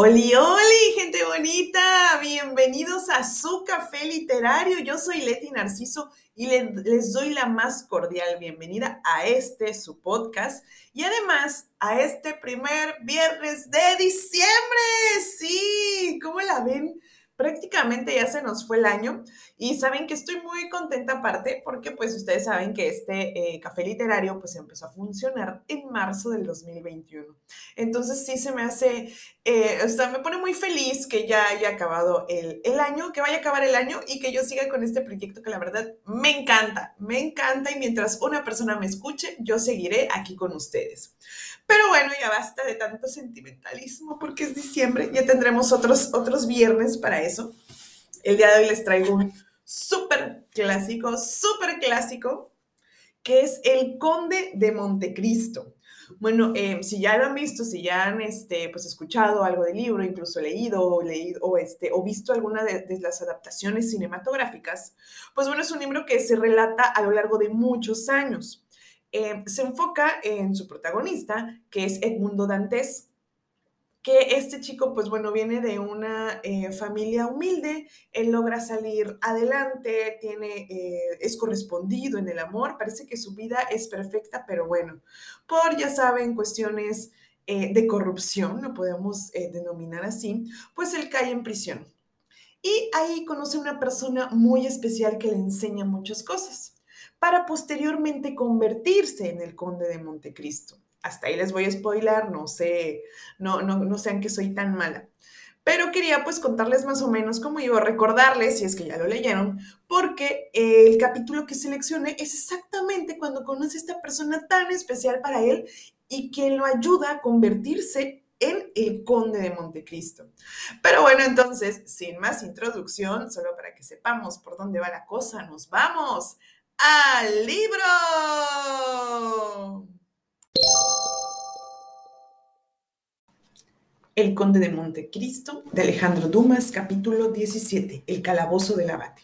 Oli, oli, gente bonita, bienvenidos a su café literario. Yo soy Leti Narciso y les doy la más cordial bienvenida a este su podcast y además a este primer viernes de diciembre. Sí, ¿cómo la ven? Prácticamente ya se nos fue el año y saben que estoy muy contenta aparte porque pues ustedes saben que este eh, café literario pues empezó a funcionar en marzo del 2021. Entonces sí se me hace, eh, o sea, me pone muy feliz que ya haya acabado el, el año, que vaya a acabar el año y que yo siga con este proyecto que la verdad me encanta, me encanta y mientras una persona me escuche, yo seguiré aquí con ustedes. Pero bueno, ya basta de tanto sentimentalismo porque es diciembre, ya tendremos otros, otros viernes para eso. El día de hoy les traigo un súper clásico, súper clásico, que es El Conde de Montecristo. Bueno, eh, si ya lo han visto, si ya han este, pues, escuchado algo del libro, incluso leído o, leído, o, este, o visto alguna de, las adaptaciones cinematográficas, pues bueno, es un libro que se relata a lo largo de muchos años. Eh, se enfoca en su protagonista, que es Edmundo Dantes, que este chico, pues bueno, viene de una eh, familia humilde, él logra salir adelante, tiene, eh, es correspondido en el amor, parece que su vida es perfecta, pero bueno, por, ya saben, cuestiones de corrupción, lo podemos denominar así, pues él cae en prisión. Y ahí conoce a una persona muy especial que le enseña muchas cosas para posteriormente convertirse en el conde de Montecristo. Hasta ahí les voy a spoilar, no sé, no, no, no sean que soy tan mala. Pero quería pues contarles más o menos cómo iba a recordarles, si es que ya lo leyeron, porque el capítulo que seleccioné es exactamente cuando conoce a esta persona tan especial para él y quien lo ayuda a convertirse en el conde de Montecristo. Pero bueno, entonces, sin más introducción, solo para que sepamos por dónde va la cosa, nos vamos al libro. El Conde de Montecristo, de Alejandro Dumas, capítulo 17, El calabozo del abate.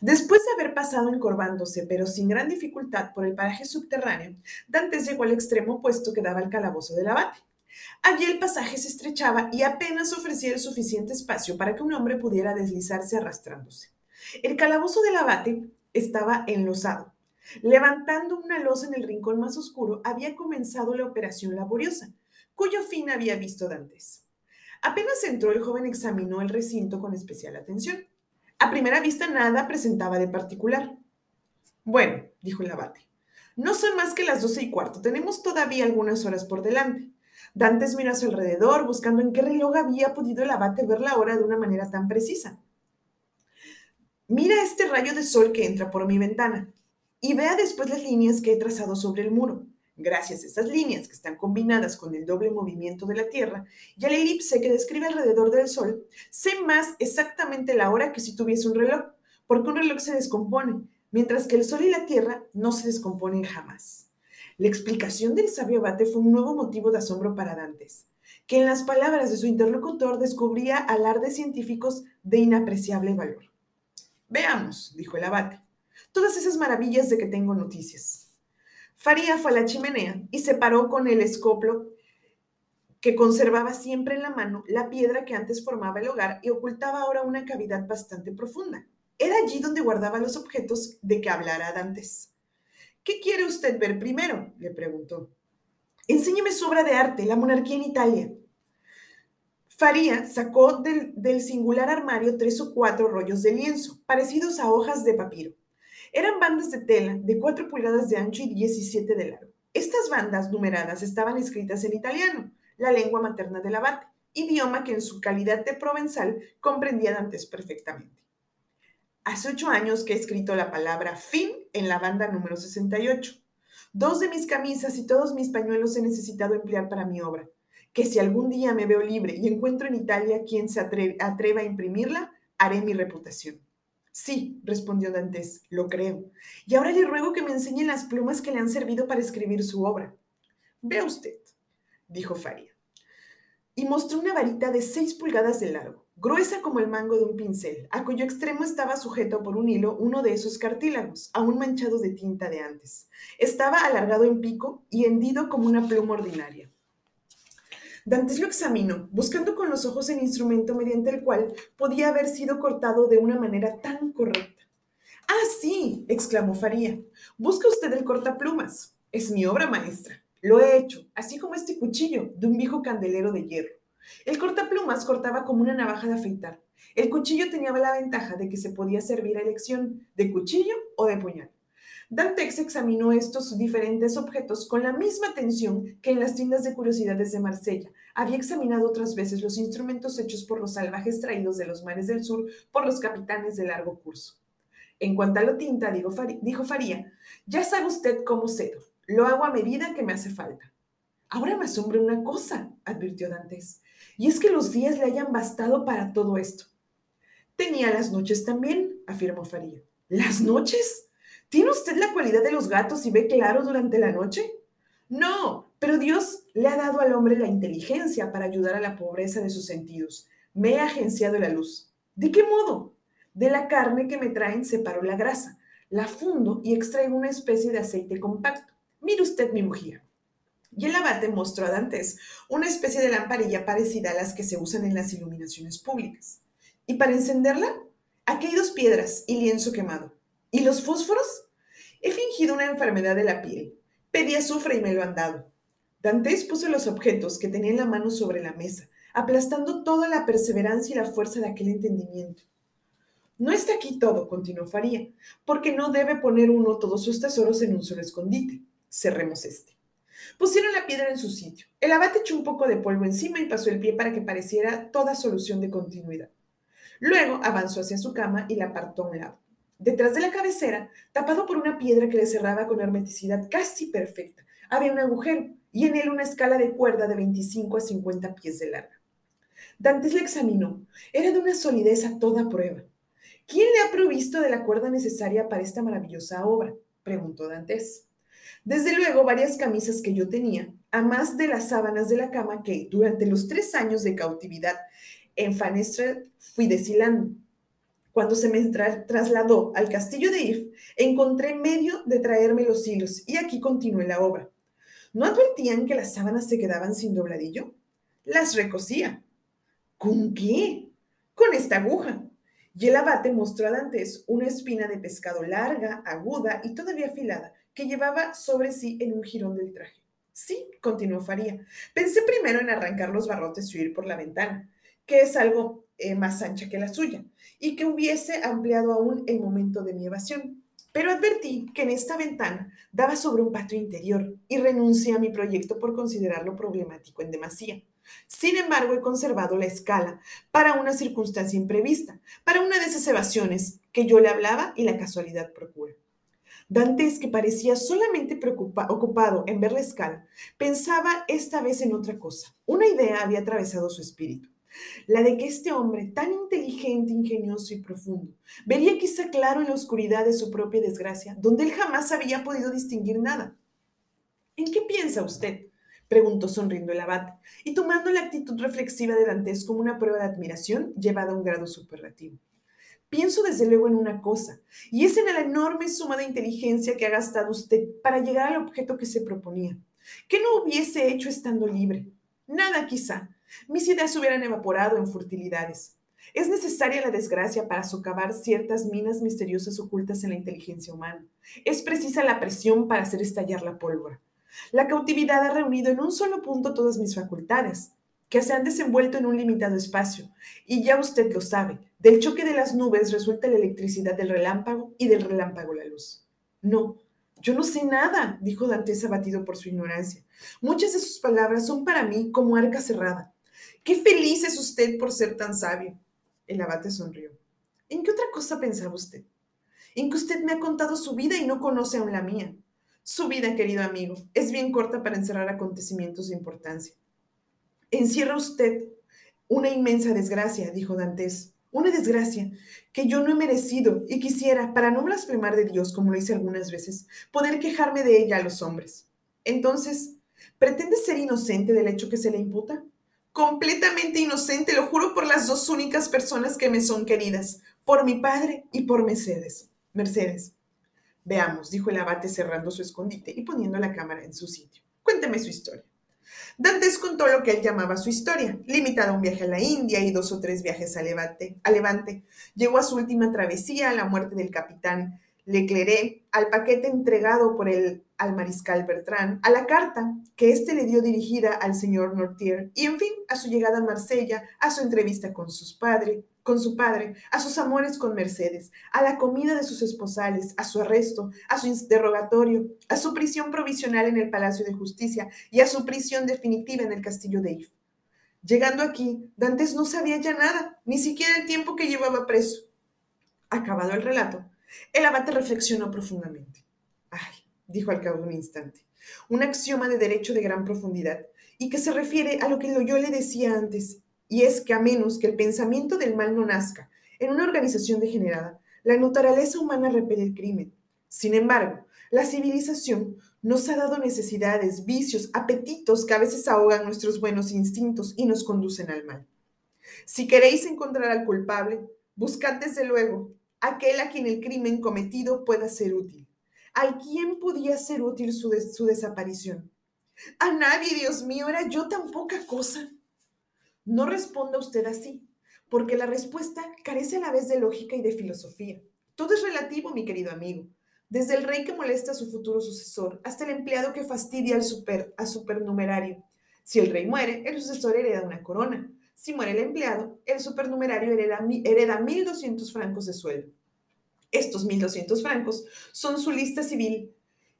Después de haber pasado encorvándose, pero sin gran dificultad, por el paraje subterráneo, Dantes llegó al extremo opuesto que daba el calabozo del abate. Allí el pasaje se estrechaba y apenas ofrecía el suficiente espacio para que un hombre pudiera deslizarse arrastrándose. El calabozo del abate estaba enlosado. Levantando una losa en el rincón más oscuro, había comenzado la operación laboriosa, cuyo fin había visto Dantes. Apenas entró, el joven examinó el recinto con especial atención. A primera vista nada presentaba de particular. Bueno, dijo el abate, no son más que las doce y cuarto, tenemos todavía algunas horas por delante. Dantes miró a su alrededor, buscando en qué reloj había podido el abate ver la hora de una manera tan precisa. Mira este rayo de sol que entra por mi ventana y vea después las líneas que he trazado sobre el muro. Gracias a estas líneas que están combinadas con el doble movimiento de la Tierra y al elipse que describe alrededor del Sol, sé más exactamente la hora que si tuviese un reloj, porque un reloj se descompone, mientras que el Sol y la Tierra no se descomponen jamás. La explicación del sabio abate fue un nuevo motivo de asombro para Dantes, que en las palabras de su interlocutor descubría alardes científicos de inapreciable valor. Veamos, dijo el abate, todas esas maravillas de que tengo noticias. Faría fue a la chimenea y se paró con el escoplo que conservaba siempre en la mano la piedra que antes formaba el hogar y ocultaba ahora una cavidad bastante profunda. Era allí donde guardaba los objetos de que hablara Dantes. ¿Qué quiere usted ver primero? le preguntó. Enséñeme su obra de arte, la monarquía en Italia. Faría sacó del, singular armario tres o cuatro rollos de lienzo, parecidos a hojas de papiro. Eran bandas de tela de cuatro pulgadas de ancho y 17 de largo. Estas bandas numeradas estaban escritas en italiano, la lengua materna del abate, idioma que en su calidad de provenzal comprendía Dantes perfectamente. Hace ocho años que he escrito la palabra fin en la banda número 68. Dos de mis camisas y todos mis pañuelos he necesitado emplear para mi obra que si algún día me veo libre y encuentro en Italia quien se atreva a imprimirla, haré mi reputación. Sí, respondió Dantes, lo creo. Y ahora le ruego que me enseñe las plumas que le han servido para escribir su obra. Vea usted, dijo Faria. Y mostró una varita de seis pulgadas de largo, gruesa como el mango de un pincel, a cuyo extremo estaba sujeto por un hilo uno de esos cartílagos, aún manchados de tinta de antes. Estaba alargado en pico y hendido como una pluma ordinaria. Dantes lo examinó, buscando con los ojos el instrumento mediante el cual podía haber sido cortado de una manera tan correcta. Ah, sí, exclamó Faría. Busca usted el cortaplumas. Es mi obra maestra. Lo he hecho, así como este cuchillo de un viejo candelero de hierro. El cortaplumas cortaba como una navaja de afeitar. El cuchillo tenía la ventaja de que se podía servir a elección de cuchillo o de puñal. Dantex examinó estos diferentes objetos con la misma atención que en las tiendas de curiosidades de Marsella. Había examinado otras veces los instrumentos hechos por los salvajes traídos de los mares del sur por los capitanes de largo curso. En cuanto a la tinta, dijo Faría, ya sabe usted cómo cedo. Lo hago a medida que me hace falta. Ahora me asombra una cosa, advirtió Dantes, y es que los días le hayan bastado para todo esto. Tenía las noches también, afirmó Faría. ¿Las noches? ¿Tiene usted la cualidad de los gatos y ve claro durante la noche? No, pero Dios le ha dado al hombre la inteligencia para ayudar a la pobreza de sus sentidos. Me ha agenciado la luz. ¿De qué modo? De la carne que me traen separo la grasa, la fundo y extraigo una especie de aceite compacto. Mire usted mi bujía. Y el abate mostró a Dantes una especie de lamparilla parecida a las que se usan en las iluminaciones públicas. ¿Y para encenderla? Aquí hay dos piedras y lienzo quemado. ¿Y los fósforos? He fingido una enfermedad de la piel. Pedí azufre y me lo han dado. Dantes puso los objetos que tenía en la mano sobre la mesa, aplastando toda la perseverancia y la fuerza de aquel entendimiento. No está aquí todo, continuó Faría, porque no debe poner uno todos sus tesoros en un solo escondite. Cerremos este. Pusieron la piedra en su sitio. El abate echó un poco de polvo encima y pasó el pie para que pareciera toda solución de continuidad. Luego avanzó hacia su cama y la apartó a un lado. Detrás de la cabecera, tapado por una piedra que le cerraba con hermeticidad casi perfecta, había un agujero y en él una escala de cuerda de 25 a 50 pies de larga. Dantes la examinó. Era de una solidez a toda prueba. ¿Quién le ha provisto de la cuerda necesaria para esta maravillosa obra? preguntó Dantes. Desde luego, varias camisas que yo tenía, a más de las sábanas de la cama que, durante los tres años de cautividad en Fanestre, fui deshilando. Cuando se me trasladó al castillo de If, encontré medio de traerme los hilos y aquí continué la obra. ¿No advertían que las sábanas se quedaban sin dobladillo? Las recosía. ¿Con qué? Con esta aguja. Y el abate mostró a Dantes una espina de pescado larga, aguda y todavía afilada que llevaba sobre sí en un jirón del traje. Sí, continuó Faría. Pensé primero en arrancar los barrotes y huir por la ventana, que es algo eh, más ancha que la suya, y que hubiese ampliado aún el momento de mi evasión. Pero advertí que en esta ventana daba sobre un patio interior y renuncié a mi proyecto por considerarlo problemático en demasía. Sin embargo, he conservado la escala para una circunstancia imprevista, para una de esas evasiones que yo le hablaba y la casualidad procura. Dantes, que parecía solamente ocupado en ver la escala, pensaba esta vez en otra cosa. Una idea había atravesado su espíritu la de que este hombre, tan inteligente, ingenioso y profundo, vería quizá claro en la oscuridad de su propia desgracia, donde él jamás había podido distinguir nada. ¿En qué piensa usted? preguntó sonriendo el abad, y tomando la actitud reflexiva de Dantes como una prueba de admiración llevada a un grado superlativo. Pienso desde luego en una cosa, y es en la enorme suma de inteligencia que ha gastado usted para llegar al objeto que se proponía. ¿Qué no hubiese hecho estando libre? Nada quizá, mis ideas hubieran evaporado en furtilidades. Es necesaria la desgracia para socavar ciertas minas misteriosas ocultas en la inteligencia humana. Es precisa la presión para hacer estallar la pólvora. La cautividad ha reunido en un solo punto todas mis facultades, que se han desenvuelto en un limitado espacio. Y ya usted lo sabe, del choque de las nubes resulta la electricidad del relámpago y del relámpago la luz. No, yo no sé nada, dijo Dantes abatido por su ignorancia. Muchas de sus palabras son para mí como arca cerrada. Qué feliz es usted por ser tan sabio. El abate sonrió. ¿En qué otra cosa pensaba usted? En que usted me ha contado su vida y no conoce aún la mía. Su vida, querido amigo, es bien corta para encerrar acontecimientos de importancia. Encierra usted una inmensa desgracia, dijo Dantes, una desgracia que yo no he merecido y quisiera, para no blasfemar de Dios como lo hice algunas veces, poder quejarme de ella a los hombres. Entonces, ¿pretende ser inocente del hecho que se le imputa? Completamente inocente, lo juro por las dos únicas personas que me son queridas, por mi padre y por Mercedes. Mercedes. Veamos, dijo el abate cerrando su escondite y poniendo la cámara en su sitio. Cuénteme su historia. Dantes contó lo que él llamaba su historia, limitada a un viaje a la India y dos o tres viajes a Levante. A Levante. Llegó a su última travesía, a la muerte del capitán Leclerc, al paquete entregado por el al mariscal Bertrand, a la carta que éste le dio dirigida al señor Nortier y, en fin, a su llegada a Marsella, a su entrevista con, sus padre, con su padre, a sus amores con Mercedes, a la comida de sus esposales, a su arresto, a su interrogatorio, a su prisión provisional en el Palacio de Justicia y a su prisión definitiva en el castillo de If. Llegando aquí, Dantes no sabía ya nada, ni siquiera el tiempo que llevaba preso. Acabado el relato, el abate reflexionó profundamente. Dijo al cabo de un instante, un axioma de derecho de gran profundidad y que se refiere a lo que yo le decía antes, y es que a menos que el pensamiento del mal no nazca en una organización degenerada, la naturaleza humana repele el crimen. Sin embargo, la civilización nos ha dado necesidades, vicios, apetitos que a veces ahogan nuestros buenos instintos y nos conducen al mal. Si queréis encontrar al culpable, buscad desde luego aquel a quien el crimen cometido pueda ser útil. ¿A quién podía ser útil su, desaparición? A nadie, Dios mío, era yo tan poca cosa. No responda usted así, porque la respuesta carece a la vez de lógica y de filosofía. Todo es relativo, mi querido amigo. Desde el rey que molesta a su futuro sucesor hasta el empleado que fastidia al super, supernumerario. Si el rey muere, el sucesor hereda una corona. Si muere el empleado, el supernumerario hereda, hereda 1.200 francos de sueldo. Estos 1.200 francos son su lista civil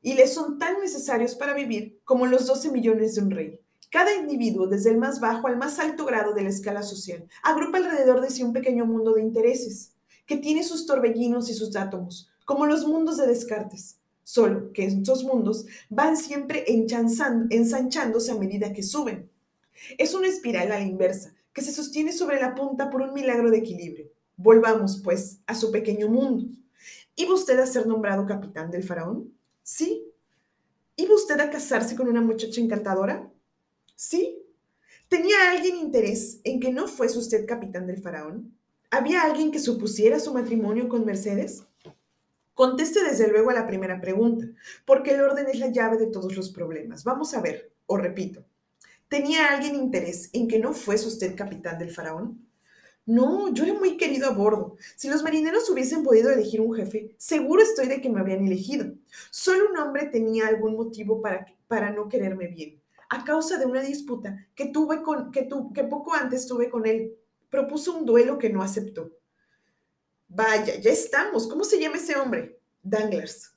y le son tan necesarios para vivir como los 12 millones de un rey. Cada individuo, desde el más bajo al más alto grado de la escala social, agrupa alrededor de sí un pequeño mundo de intereses, que tiene sus torbellinos y sus átomos, como los mundos de Descartes, solo que estos mundos van siempre ensanchándose a medida que suben. Es una espiral a la inversa, que se sostiene sobre la punta por un milagro de equilibrio. Volvamos, pues, a su pequeño mundo. ¿Iba usted a ser nombrado capitán del faraón? Sí. ¿Iba usted a casarse con una muchacha encantadora? Sí. ¿Tenía alguien interés en que no fuese usted capitán del faraón? ¿Había alguien que supusiera su matrimonio con Mercedes? Conteste desde luego a la primera pregunta, porque el orden es la llave de todos los problemas. Vamos a ver, o repito, ¿tenía alguien interés en que no fuese usted capitán del faraón? No, yo era muy querido a bordo. Si los marineros hubiesen podido elegir un jefe, seguro estoy de que me habrían elegido. Solo un hombre tenía algún motivo para, para no quererme bien. A causa de una disputa que tuve con, que, tu, que poco antes tuve con él, propuso un duelo que no aceptó. Vaya, ya estamos. ¿Cómo se llama ese hombre? Danglers.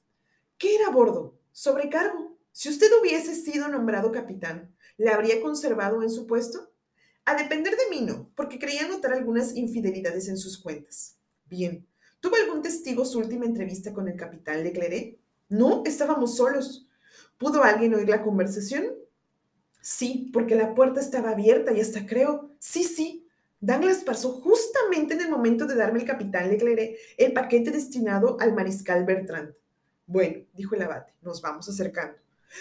¿Qué era a bordo? Sobrecargo. Si usted hubiese sido nombrado capitán, ¿le habría conservado en su puesto? A depender de mí no, porque creía notar algunas infidelidades en sus cuentas. Bien, ¿tuvo algún testigo su última entrevista con el capitán Leclerc? No, estábamos solos. ¿Pudo alguien oír la conversación? Sí, porque la puerta estaba abierta y hasta creo, sí, sí. Douglas pasó justamente en el momento de darme el capitán Leclerc el paquete destinado al mariscal Bertrand. Bueno, dijo el abate, nos vamos acercando.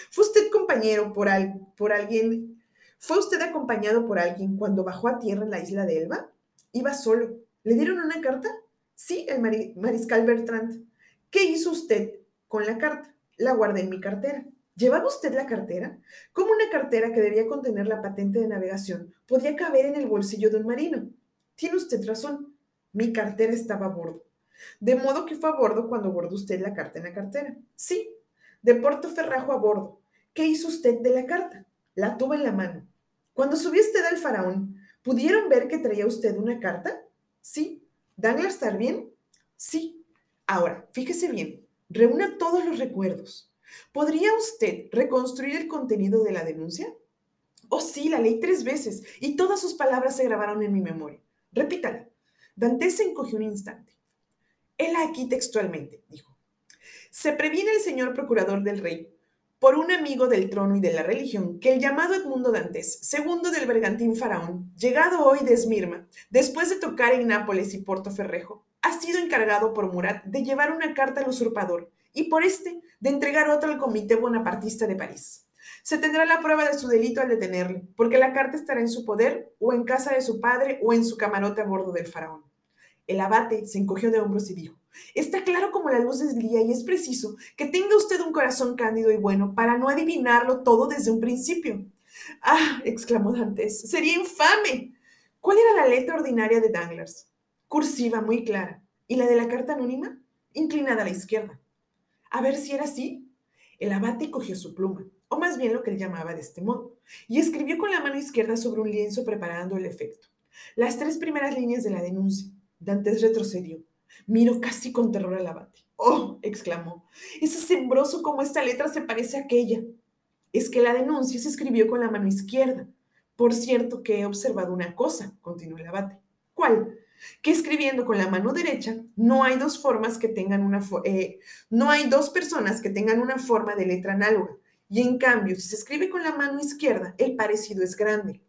¿Fue usted compañero por, al, por alguien ¿Fue usted acompañado por alguien cuando bajó a tierra en la isla de Elba? Iba solo. ¿Le dieron una carta? Sí, el mariscal Bertrand. ¿Qué hizo usted con la carta? La guardé en mi cartera. ¿Llevaba usted la cartera? ¿Cómo una cartera que debía contener la patente de navegación podía caber en el bolsillo de un marino? Tiene usted razón. Mi cartera estaba a bordo. De modo que fue a bordo cuando guardó usted la carta en la cartera. Sí, de Puerto Ferrajo a bordo. ¿Qué hizo usted de la carta? La tuvo en la mano. Cuando subió usted al faraón, ¿pudieron ver que traía usted una carta? Sí. ¿Danglar estar bien? Sí. Ahora, fíjese bien, reúna todos los recuerdos. ¿Podría usted reconstruir el contenido de la denuncia? Oh, sí, la leí tres veces y todas sus palabras se grabaron en mi memoria. Repítala. Dante se encogió un instante. Él aquí textualmente, dijo. Se previene el señor procurador del rey por un amigo del trono y de la religión, que el llamado Edmundo Dantes, segundo del bergantín faraón, llegado hoy de Esmirma, después de tocar en Nápoles y Portoferrejo, ha sido encargado por Murat de llevar una carta al usurpador y por este de entregar otra al comité bonapartista de París. Se tendrá la prueba de su delito al detenerle, porque la carta estará en su poder, o en casa de su padre, o en su camarote a bordo del faraón. El abate se encogió de hombros y dijo, Está claro como la luz del día y es preciso que tenga usted un corazón cándido y bueno para no adivinarlo todo desde un principio. Ah, exclamó Dantes, sería infame. ¿Cuál era la letra ordinaria de Danglars? Cursiva, muy clara. ¿Y la de la carta anónima? Inclinada a la izquierda. A ver si era así. El abate cogió su pluma, o más bien lo que él llamaba de este modo, y escribió con la mano izquierda sobre un lienzo preparando el efecto. Las tres primeras líneas de la denuncia. Dantes retrocedió. Miró casi con terror al abate. ¡Oh! exclamó. Es asombroso cómo esta letra se parece a aquella. Es que la denuncia se escribió con la mano izquierda. Por cierto que he observado una cosa, continuó el abate. ¿Cuál? Que escribiendo con la mano derecha no hay dos formas que tengan una eh, no hay dos personas que tengan una forma de letra análoga. Y en cambio, si se escribe con la mano izquierda, el parecido es grande.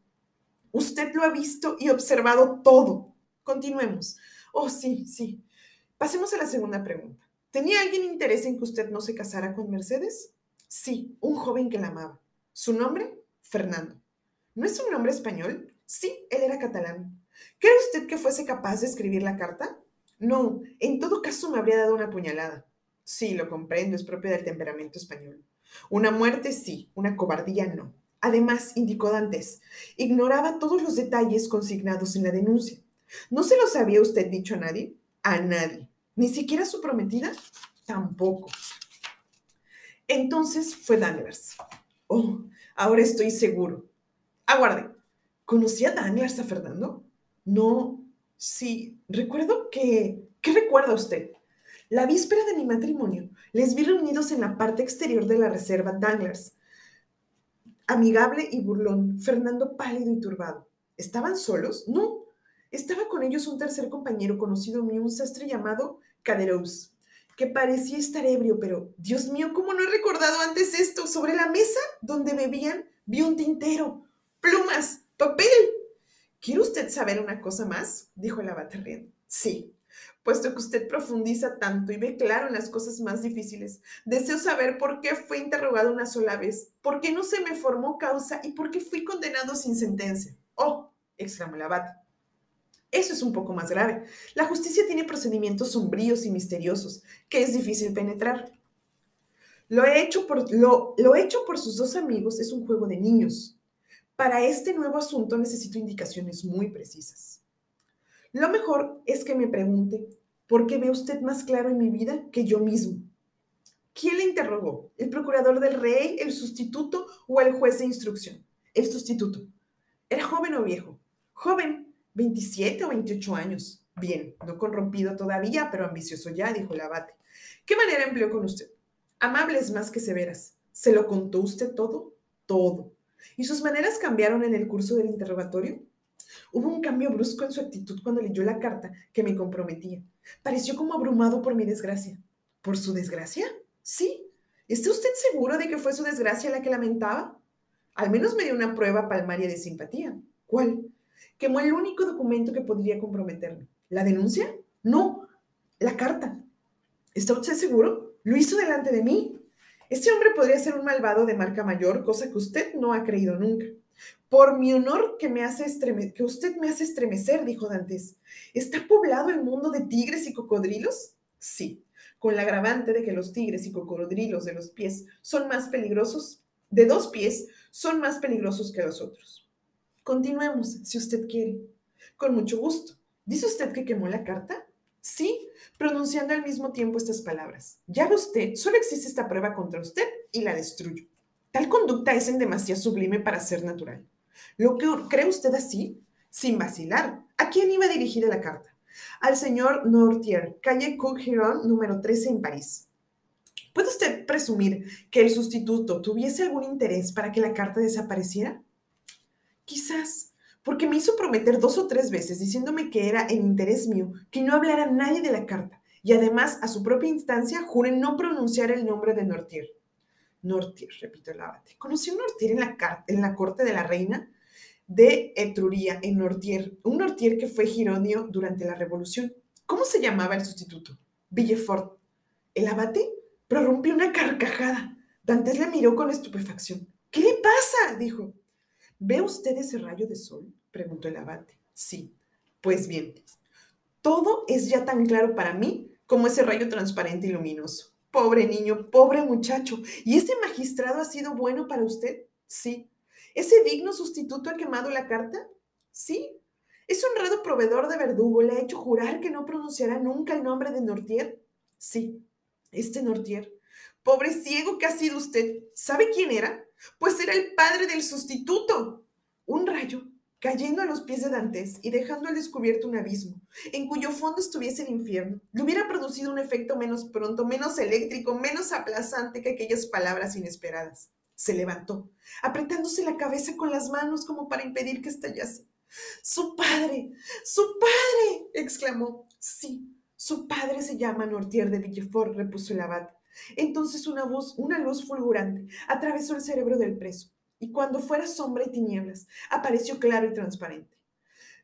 Usted lo ha visto y observado todo. Continuemos. Oh, sí, sí. Pasemos a la segunda pregunta. ¿Tenía alguien interés en que usted no se casara con Mercedes? Sí, un joven que la amaba. ¿Su nombre? Fernando. ¿No es un nombre español? Sí, él era catalán. ¿Cree usted que fuese capaz de escribir la carta? No, en todo caso me habría dado una puñalada. Sí, lo comprendo, es propio del temperamento español. Una muerte sí, una cobardía no. Además, indicó Dantes, ignoraba todos los detalles consignados en la denuncia. ¿No se los había usted dicho a nadie? A nadie. ¿Ni siquiera su prometida? Tampoco. Entonces fue Danglars. Oh, ahora estoy seguro. Aguarde. ¿Conocía Danglars a Fernando? No, sí. Recuerdo que... ¿Qué recuerda usted? La víspera de mi matrimonio, les vi reunidos en la parte exterior de la reserva Danglars amigable y burlón, Fernando pálido y turbado. ¿Estaban solos? No. Estaba con ellos un tercer compañero conocido mío, un sastre llamado Caderous, que parecía estar ebrio, pero, Dios mío, ¿cómo no he recordado antes esto? Sobre la mesa donde bebían vi un tintero, plumas, papel. ¿Quiere usted saber una cosa más? dijo el abate riendo. Sí, puesto que usted profundiza tanto y ve claro en las cosas más difíciles. Deseo saber por qué fue interrogado una sola vez, por qué no se me formó causa y por qué fui condenado sin sentencia. Oh, exclamó el abate. Eso es un poco más grave. La justicia tiene procedimientos sombríos y misteriosos que es difícil penetrar. Lo, hecho por, lo, lo hecho por sus dos amigos es un juego de niños. Para este nuevo asunto necesito indicaciones muy precisas. Lo mejor es que me pregunte, ¿por qué ve usted más claro en mi vida que yo mismo? ¿Quién le interrogó? ¿El procurador del rey, el sustituto o el juez de instrucción? El sustituto. ¿Era joven o viejo? Joven, 27 o 28 años. Bien, no corrompido todavía, pero ambicioso ya, dijo el abate. ¿Qué manera empleó con usted? Amables más que severas. ¿Se lo contó usted todo? Todo. ¿Y sus maneras cambiaron en el curso del interrogatorio? Hubo un cambio brusco en su actitud cuando leyó la carta que me comprometía. Pareció como abrumado por mi desgracia. ¿Por su desgracia? Sí. ¿Está usted seguro de que fue su desgracia la que lamentaba? Al menos me dio una prueba palmaria de simpatía. ¿Cuál? Quemó el único documento que podría comprometerme. ¿La denuncia? No, la carta. ¿Está usted seguro? Lo hizo delante de mí. Este hombre podría ser un malvado de marca mayor, cosa que usted no ha creído nunca. Por mi honor que, me hace que usted me hace estremecer, dijo Dantes. ¿Está poblado el mundo de tigres y cocodrilos? Sí, con la agravante de que los tigres y cocodrilos de los pies son más peligrosos, de dos pies, son más peligrosos que los otros. Continuemos, si usted quiere. Con mucho gusto. ¿Dice usted que quemó la carta? Sí, pronunciando al mismo tiempo estas palabras. Ya ve usted, solo existe esta prueba contra usted y la destruyo. Tal conducta es en demasía sublime para ser natural. ¿Lo que cree usted así? Sin vacilar. ¿A quién iba dirigida la carta? Al señor Nortier, calle Cook-Giron, número 13 en París. ¿Puede usted presumir que el sustituto tuviese algún interés para que la carta desapareciera? Quizás, porque me hizo prometer dos o tres veces diciéndome que era en interés mío que no hablara nadie de la carta y además a su propia instancia jure no pronunciar el nombre de Nortier. Nortier, repito el abate. Conocí un Nortier en la, corte de la reina de Etruría, en Nortier, un Nortier que fue gironio durante la revolución. ¿Cómo se llamaba el sustituto? Villefort. El abate prorrumpió una carcajada. Dantes le miró con estupefacción. ¿Qué le pasa? dijo. ¿Ve usted ese rayo de sol? preguntó el abate. Sí. Pues bien, todo es ya tan claro para mí como ese rayo transparente y luminoso. Pobre niño, pobre muchacho. ¿Y ese magistrado ha sido bueno para usted? Sí. ¿Ese digno sustituto ha quemado la carta? Sí. ¿Ese honrado proveedor de verdugo le ha hecho jurar que no pronunciará nunca el nombre de Nortier? Sí. Este Nortier. Pobre ciego que ha sido usted. ¿Sabe quién era? Pues era el padre del sustituto. Un rayo cayendo a los pies de Dantes y dejando al descubierto un abismo, en cuyo fondo estuviese el infierno, le hubiera producido un efecto menos pronto, menos eléctrico, menos aplazante que aquellas palabras inesperadas. Se levantó, apretándose la cabeza con las manos como para impedir que estallase. ¡Su padre! ¡Su padre! exclamó. Sí, su padre se llama Nortier de Villefort, repuso el abad. Entonces una voz, una luz fulgurante atravesó el cerebro del preso y cuando fuera sombra y tinieblas, apareció claro y transparente.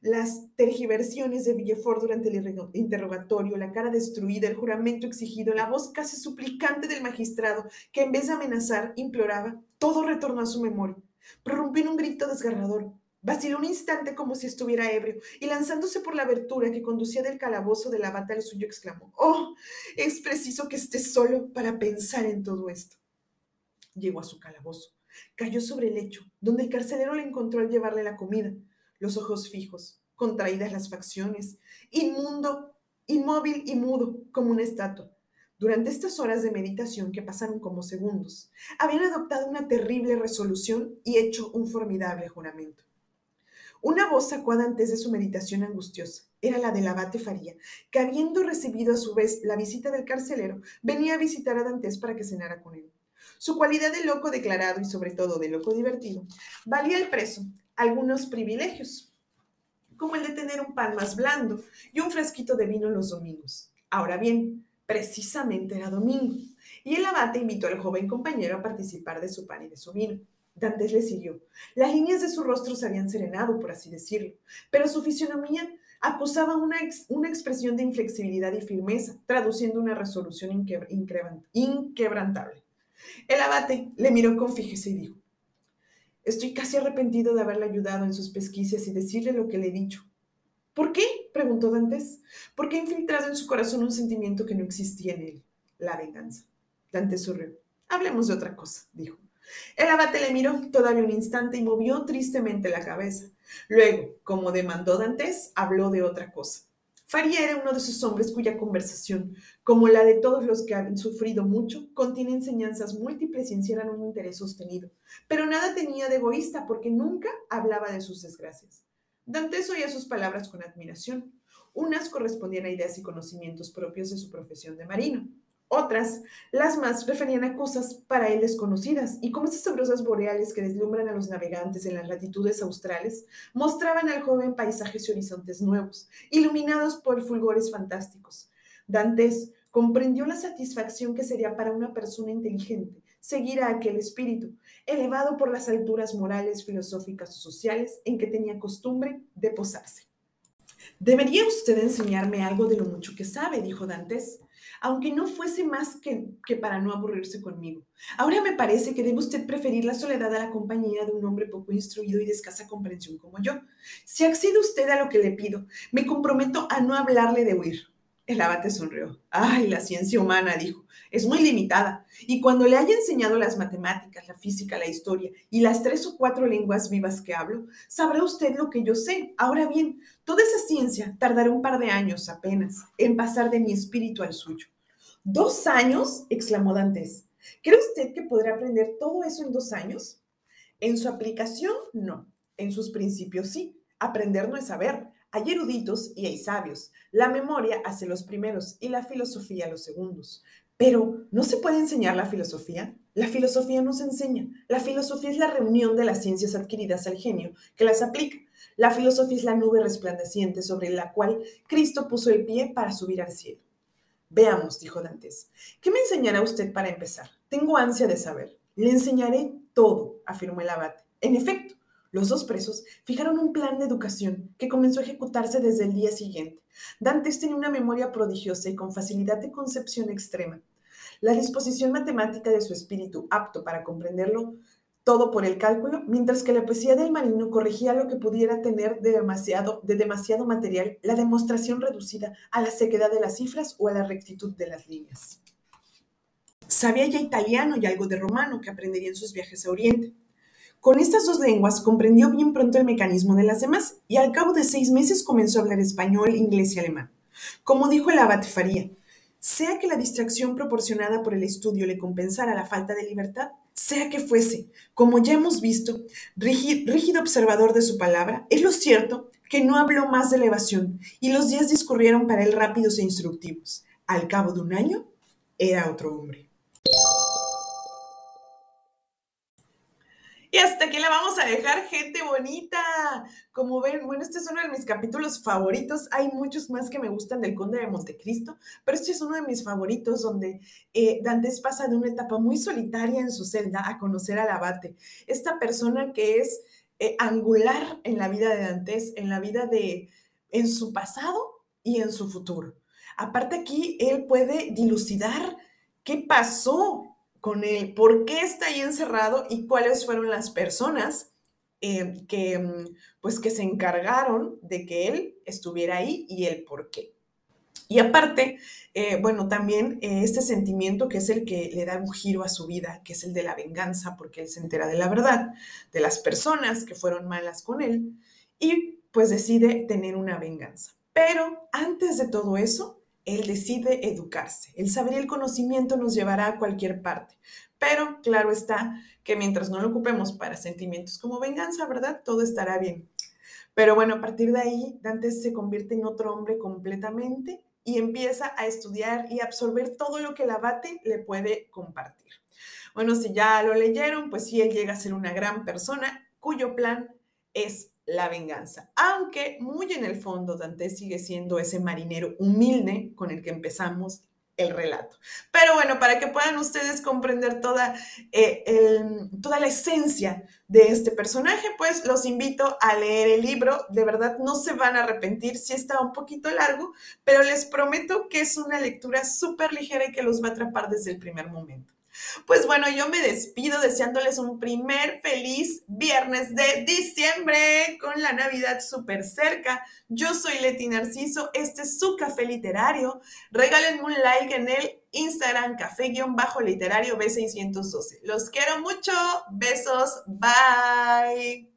Las tergiversiones de Villefort durante el interrogatorio, la cara destruida, el juramento exigido, la voz casi suplicante del magistrado, que en vez de amenazar, imploraba, todo retornó a su memoria. Prorrumpió en un grito desgarrador. Vaciló un instante como si estuviera ebrio y lanzándose por la abertura que conducía del calabozo de la bata al suyo, exclamó, Oh, es preciso que esté solo para pensar en todo esto. Llegó a su calabozo Cayó sobre el lecho, donde el carcelero le encontró al llevarle la comida, los ojos fijos, contraídas las facciones, inmundo, inmóvil y mudo, como una estatua. Durante estas horas de meditación que pasaron como segundos, habían adoptado una terrible resolución y hecho un formidable juramento. Una voz sacó a Dantes de su meditación angustiosa. Era la del abate Faría, que habiendo recibido a su vez la visita del carcelero, venía a visitar a Dantes para que cenara con él. Su cualidad de loco declarado y sobre todo de loco divertido valía al preso algunos privilegios, como el de tener un pan más blando y un fresquito de vino los domingos. Ahora bien, precisamente era domingo, y el abate invitó al joven compañero a participar de su pan y de su vino. Dantes le siguió. Las líneas de su rostro se habían serenado, por así decirlo, pero su fisionomía acusaba una, una expresión de inflexibilidad y firmeza, traduciendo una resolución inquebrantable. El abate le miró con fijeza y dijo, Estoy casi arrepentido de haberle ayudado en sus pesquisas y decirle lo que le he dicho. ¿Por qué? preguntó Dantes. Porque ha infiltrado en su corazón un sentimiento que no existía en él, la venganza. Dantes sonrió. Hablemos de otra cosa, dijo. El abate le miró todavía un instante y movió tristemente la cabeza. Luego, como demandó Dantes, habló de otra cosa. Faría era uno de esos hombres cuya conversación, como la de todos los que han sufrido mucho, contiene enseñanzas múltiples y encierran un interés sostenido. Pero nada tenía de egoísta porque nunca hablaba de sus desgracias. Dantes oía sus palabras con admiración. Unas correspondían a ideas y conocimientos propios de su profesión de marino. Otras, las más, referían a cosas para él desconocidas, y como esas sabrosas boreales que deslumbran a los navegantes en las latitudes australes, mostraban al joven paisajes y horizontes nuevos, iluminados por fulgores fantásticos. Dantes comprendió la satisfacción que sería para una persona inteligente seguir a aquel espíritu, elevado por las alturas morales, filosóficas o sociales en que tenía costumbre de posarse. Debería usted enseñarme algo de lo mucho que sabe, dijo Dantes aunque no fuese más que, para no aburrirse conmigo. Ahora me parece que debe usted preferir la soledad a la compañía de un hombre poco instruido y de escasa comprensión como yo. Si accede usted a lo que le pido, me comprometo a no hablarle de huir. El abate sonrió. Ay, la ciencia humana, dijo, es muy limitada, y cuando le haya enseñado las matemáticas, la física, la historia y las tres o cuatro lenguas vivas que hablo, sabrá usted lo que yo sé. Ahora bien, toda esa ciencia tardará un par de años apenas en pasar de mi espíritu al suyo. ¿Dos años? exclamó Dantes. ¿Cree usted que podrá aprender todo eso en dos años? En su aplicación, no. En sus principios, sí. Aprender no es saber. Hay eruditos y hay sabios. La memoria hace los primeros y la filosofía los segundos. Pero, ¿no se puede enseñar la filosofía? La filosofía no se enseña. La filosofía es la reunión de las ciencias adquiridas al genio que las aplica. La filosofía es la nube resplandeciente sobre la cual Cristo puso el pie para subir al cielo. Veamos, dijo Dantes. ¿Qué me enseñará usted para empezar? Tengo ansia de saber. Le enseñaré todo, afirmó el abate. En efecto, los dos presos fijaron un plan de educación que comenzó a ejecutarse desde el día siguiente. Dantes tenía una memoria prodigiosa y con facilidad de concepción extrema. La disposición matemática de su espíritu, apto para comprenderlo todo por el cálculo, mientras que la poesía del marino corregía lo que pudiera tener de demasiado, de demasiado material, la demostración reducida a la sequedad de las cifras o a la rectitud de las líneas. Sabía ya italiano y algo de romano que aprendería en sus viajes a Oriente. Con estas dos lenguas comprendió bien pronto el mecanismo de las demás y al cabo de seis meses comenzó a hablar español, inglés y alemán. Como dijo el abad Faría, sea que la distracción proporcionada por el estudio le compensara la falta de libertad, sea que fuese, como ya hemos visto, rígido, observador de su palabra, es lo cierto que no habló más de elevación y los días discurrieron para él rápidos e instructivos. Al cabo de un año, era otro hombre. Y hasta aquí la vamos a dejar, gente bonita. Como ven, bueno, este es uno de mis capítulos favoritos. Hay muchos más que me gustan del Conde de Montecristo, pero este es uno de mis favoritos donde eh, Dantes pasa de una etapa muy solitaria en su celda a conocer al abate. Esta persona que es eh, angular en la vida de Dantes, en la vida de, en su pasado y en su futuro. Aparte aquí, él puede dilucidar qué pasó con él, por qué está ahí encerrado y cuáles fueron las personas eh, que, mm, pues, que se encargaron de que él estuviera ahí y el por qué. Y aparte, eh, bueno, también eh, este sentimiento que es el que le da un giro a su vida, que es el de la venganza, porque él se entera de la verdad, de las personas que fueron malas con él, y pues decide tener una venganza. Pero antes de todo eso, él decide educarse. El saber y el conocimiento nos llevará a cualquier parte. Pero claro está que mientras no lo ocupemos para sentimientos como venganza, ¿verdad? Todo estará bien. Pero bueno, a partir de ahí, Dante se convierte en otro hombre completamente y empieza a estudiar y absorber todo lo que el abate le puede compartir. Bueno, si ya lo leyeron, pues sí, él llega a ser una gran persona cuyo plan es la venganza. Aunque muy en el fondo Dante sigue siendo ese marinero humilde con el que empezamos el relato. Pero bueno, para que puedan ustedes comprender toda, eh, toda la esencia de este personaje, pues los invito a leer el libro. De verdad, no se van a arrepentir si está un poquito largo, pero les prometo que es una lectura súper ligera y que los va a atrapar desde el primer momento. Pues bueno, yo me despido deseándoles un primer feliz viernes de diciembre con la Navidad súper cerca. Yo soy Leti Narciso, este es su café literario. Regálenme un like en el Instagram café-literario B612. Los quiero mucho, besos, bye.